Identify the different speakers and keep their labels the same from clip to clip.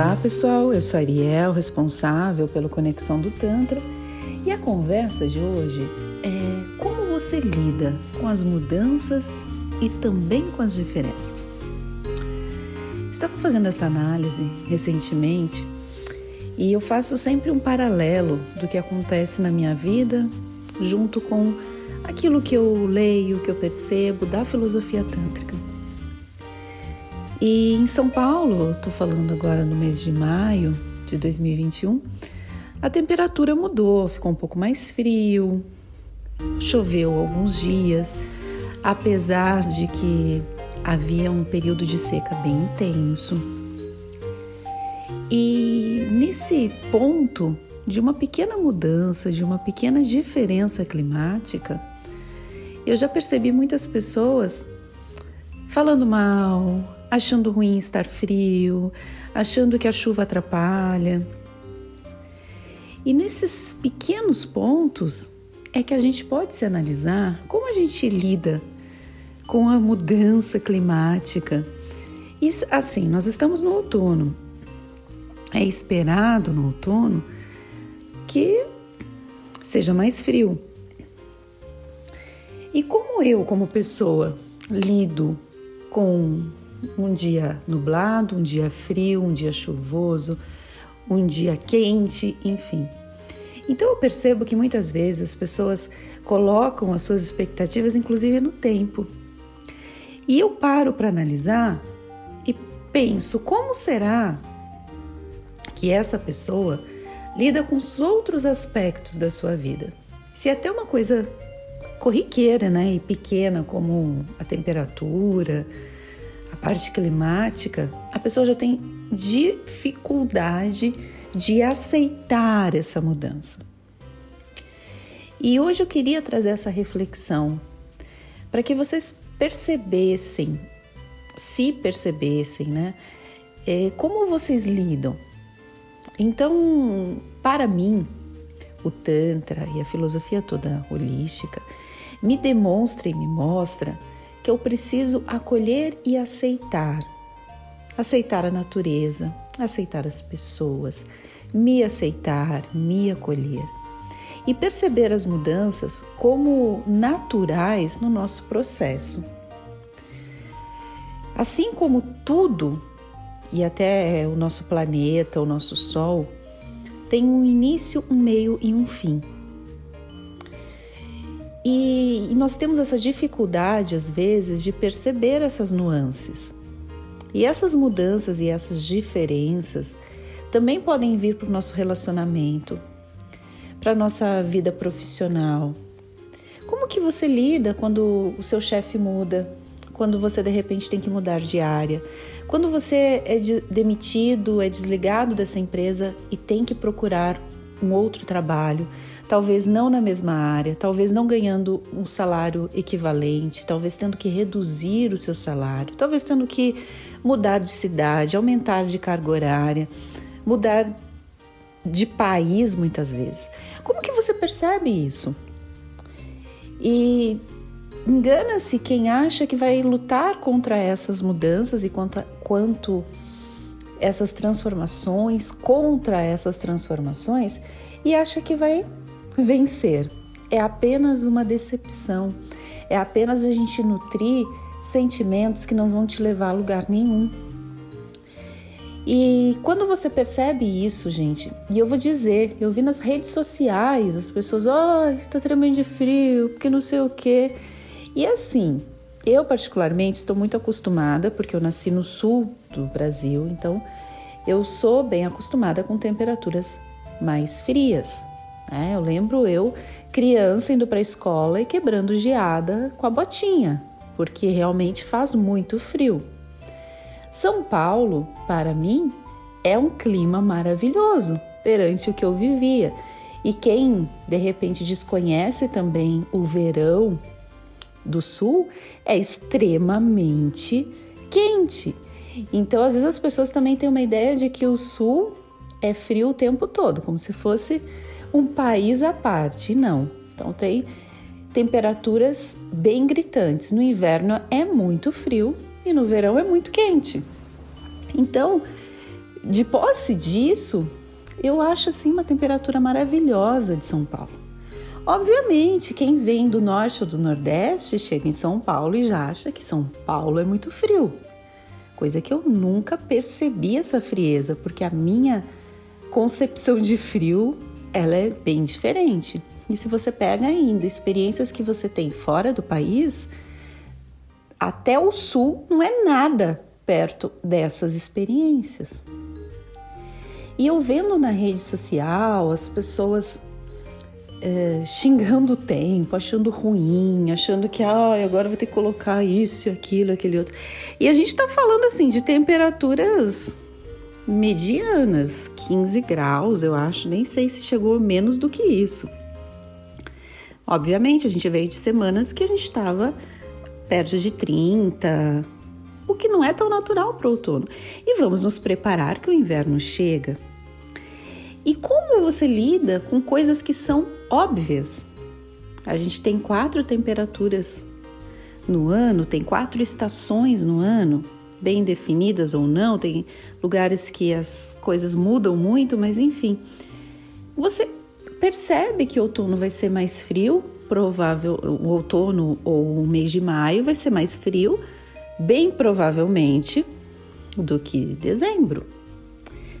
Speaker 1: Olá pessoal, eu sou Ariel, responsável pelo Conexão do Tantra, e a conversa de hoje é como você lida com as mudanças e também com as diferenças. Estava fazendo essa análise recentemente e eu faço sempre um paralelo do que acontece na minha vida junto com aquilo que eu leio, que eu percebo da filosofia tântrica. E em São Paulo, estou falando agora no mês de maio de 2021, a temperatura mudou, ficou um pouco mais frio, choveu alguns dias, apesar de que havia um período de seca bem intenso. E nesse ponto de uma pequena mudança, de uma pequena diferença climática, eu já percebi muitas pessoas falando mal, achando ruim estar frio, achando que a chuva atrapalha. E nesses pequenos pontos é que a gente pode se analisar como a gente lida com a mudança climática. E assim, nós estamos no outono. É esperado no outono que seja mais frio. E como eu, como pessoa, lido com um dia nublado, um dia frio, um dia chuvoso, um dia quente, enfim. Então eu percebo que muitas vezes as pessoas colocam as suas expectativas, inclusive no tempo. E eu paro para analisar e penso como será que essa pessoa lida com os outros aspectos da sua vida. Se é até uma coisa corriqueira, né, e pequena como a temperatura, a parte climática, a pessoa já tem dificuldade de aceitar essa mudança. E hoje eu queria trazer essa reflexão para que vocês percebessem, se percebessem, né? É, como vocês lidam. Então, para mim, o Tantra e a filosofia toda holística me demonstra e me mostra que eu preciso acolher e aceitar. Aceitar a natureza, aceitar as pessoas, me aceitar, me acolher e perceber as mudanças como naturais no nosso processo. Assim como tudo, e até o nosso planeta, o nosso Sol, tem um início, um meio e um fim. E, e nós temos essa dificuldade, às vezes, de perceber essas nuances. E essas mudanças e essas diferenças também podem vir para o nosso relacionamento, para a nossa vida profissional. Como que você lida quando o seu chefe muda? Quando você de repente tem que mudar de área? Quando você é de, demitido, é desligado dessa empresa e tem que procurar um outro trabalho? talvez não na mesma área, talvez não ganhando um salário equivalente, talvez tendo que reduzir o seu salário, talvez tendo que mudar de cidade, aumentar de carga horária, mudar de país muitas vezes. Como que você percebe isso? E engana-se quem acha que vai lutar contra essas mudanças e quanto, quanto essas transformações, contra essas transformações, e acha que vai vencer. É apenas uma decepção, é apenas a gente nutrir sentimentos que não vão te levar a lugar nenhum. E quando você percebe isso, gente, e eu vou dizer, eu vi nas redes sociais as pessoas, oh, está tremendo de frio, porque não sei o quê. E assim, eu particularmente estou muito acostumada, porque eu nasci no sul do Brasil, então eu sou bem acostumada com temperaturas mais frias. É, eu lembro eu, criança, indo para a escola e quebrando geada com a botinha, porque realmente faz muito frio. São Paulo, para mim, é um clima maravilhoso perante o que eu vivia. E quem de repente desconhece também o verão do sul, é extremamente quente. Então, às vezes as pessoas também têm uma ideia de que o sul é frio o tempo todo, como se fosse um país à parte, não. Então tem temperaturas bem gritantes. No inverno é muito frio e no verão é muito quente. Então, de posse disso, eu acho assim uma temperatura maravilhosa de São Paulo. Obviamente, quem vem do norte ou do nordeste chega em São Paulo e já acha que São Paulo é muito frio. Coisa que eu nunca percebi essa frieza, porque a minha concepção de frio, ela é bem diferente. E se você pega ainda experiências que você tem fora do país, até o sul não é nada perto dessas experiências. E eu vendo na rede social as pessoas é, xingando o tempo, achando ruim, achando que ah, agora vou ter que colocar isso, aquilo, aquele outro. E a gente está falando assim de temperaturas medianas, 15 graus, eu acho, nem sei se chegou menos do que isso. Obviamente, a gente veio de semanas que a gente estava perto de 30, o que não é tão natural para o outono. E vamos nos preparar que o inverno chega. E como você lida com coisas que são óbvias? A gente tem quatro temperaturas no ano, tem quatro estações no ano, bem definidas ou não, tem lugares que as coisas mudam muito, mas enfim. Você percebe que outono vai ser mais frio, provável o outono ou o mês de maio vai ser mais frio, bem provavelmente do que dezembro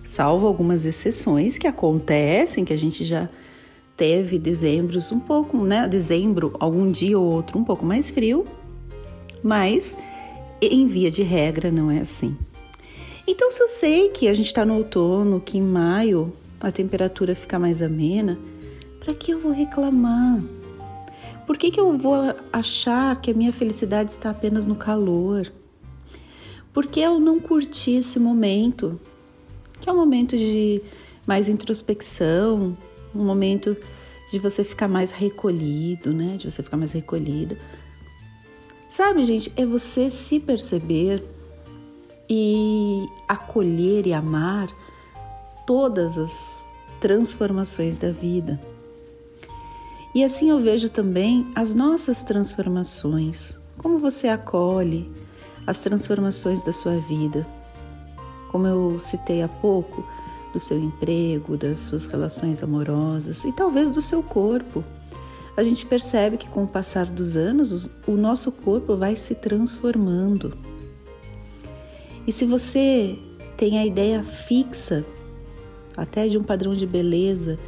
Speaker 1: salvo algumas exceções que acontecem, que a gente já teve dezembros um pouco, né? Dezembro, algum dia ou outro um pouco mais frio, mas em via de regra não é assim. Então, se eu sei que a gente está no outono, que em maio a temperatura fica mais amena, para que eu vou reclamar? Por que, que eu vou achar que a minha felicidade está apenas no calor? Por que eu não curti esse momento que é um momento de mais introspecção, um momento de você ficar mais recolhido, né? De você ficar mais recolhida. Sabe, gente, é você se perceber e acolher e amar todas as transformações da vida. E assim eu vejo também as nossas transformações, como você acolhe as transformações da sua vida como eu citei há pouco, do seu emprego, das suas relações amorosas e talvez do seu corpo. A gente percebe que com o passar dos anos, o nosso corpo vai se transformando. E se você tem a ideia fixa, até de um padrão de beleza,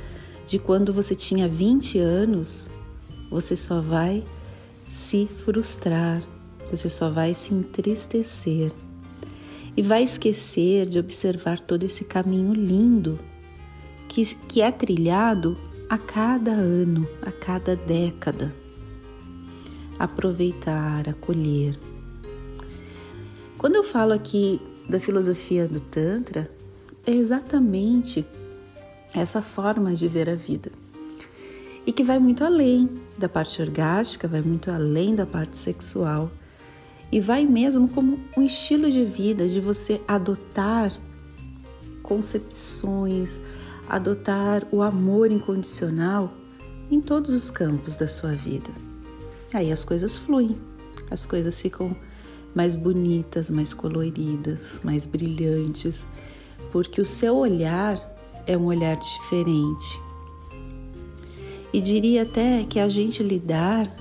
Speaker 1: de quando você tinha 20 anos, você só vai se frustrar, você só vai se entristecer e vai esquecer de observar todo esse caminho lindo que, que é trilhado a cada ano, a cada década. Aproveitar, acolher. Quando eu falo aqui da filosofia do Tantra, é exatamente essa forma de ver a vida. E que vai muito além da parte orgástica, vai muito além da parte sexual e vai mesmo como um estilo de vida de você adotar concepções, adotar o amor incondicional em todos os campos da sua vida. Aí as coisas fluem, as coisas ficam mais bonitas, mais coloridas, mais brilhantes, porque o seu olhar é um olhar diferente. E diria até que a gente lidar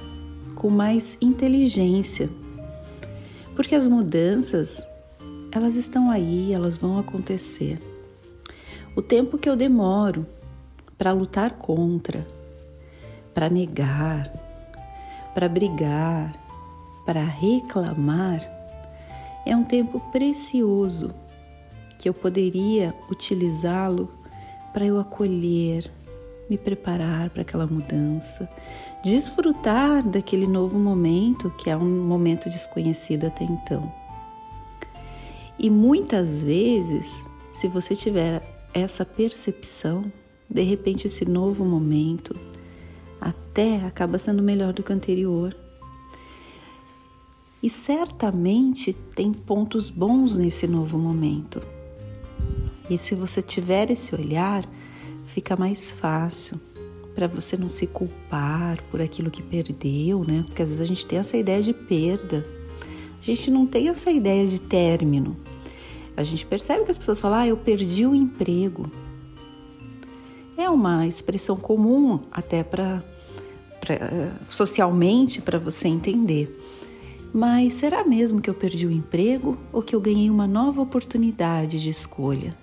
Speaker 1: com mais inteligência porque as mudanças, elas estão aí, elas vão acontecer. O tempo que eu demoro para lutar contra, para negar, para brigar, para reclamar, é um tempo precioso que eu poderia utilizá-lo para eu acolher, me preparar para aquela mudança, desfrutar daquele novo momento que é um momento desconhecido até então. E muitas vezes, se você tiver essa percepção, de repente esse novo momento até acaba sendo melhor do que o anterior. E certamente tem pontos bons nesse novo momento. E se você tiver esse olhar, fica mais fácil para você não se culpar por aquilo que perdeu, né? Porque às vezes a gente tem essa ideia de perda. A gente não tem essa ideia de término. a gente percebe que as pessoas falam: "Ah, eu perdi o emprego". É uma expressão comum até para socialmente para você entender. Mas será mesmo que eu perdi o emprego ou que eu ganhei uma nova oportunidade de escolha?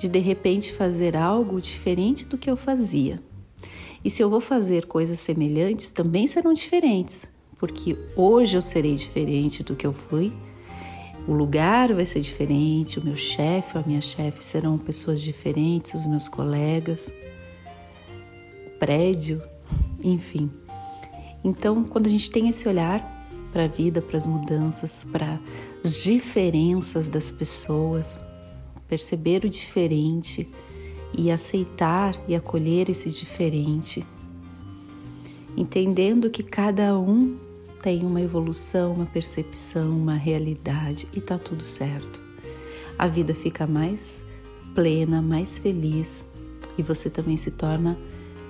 Speaker 1: De de repente fazer algo diferente do que eu fazia. E se eu vou fazer coisas semelhantes, também serão diferentes, porque hoje eu serei diferente do que eu fui. O lugar vai ser diferente, o meu chefe ou a minha chefe serão pessoas diferentes, os meus colegas, o prédio, enfim. Então, quando a gente tem esse olhar para a vida, para as mudanças, para as diferenças das pessoas, perceber o diferente e aceitar e acolher esse diferente, entendendo que cada um tem uma evolução, uma percepção, uma realidade e tá tudo certo. A vida fica mais plena, mais feliz e você também se torna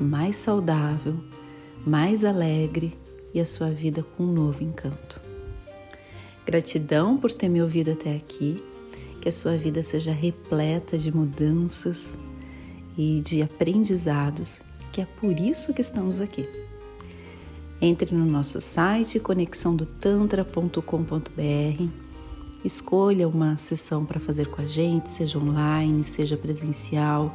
Speaker 1: mais saudável, mais alegre e a sua vida com um novo encanto. Gratidão por ter me ouvido até aqui, que a sua vida seja repleta de mudanças e de aprendizados, que é por isso que estamos aqui. Entre no nosso site conexãodotantra.com.br, escolha uma sessão para fazer com a gente, seja online, seja presencial,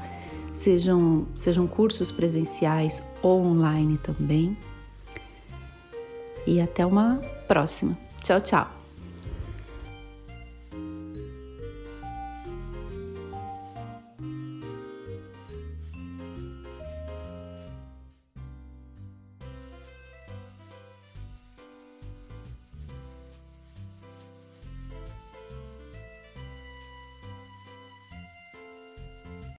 Speaker 1: sejam, sejam cursos presenciais ou online também. E até uma próxima. Tchau, tchau!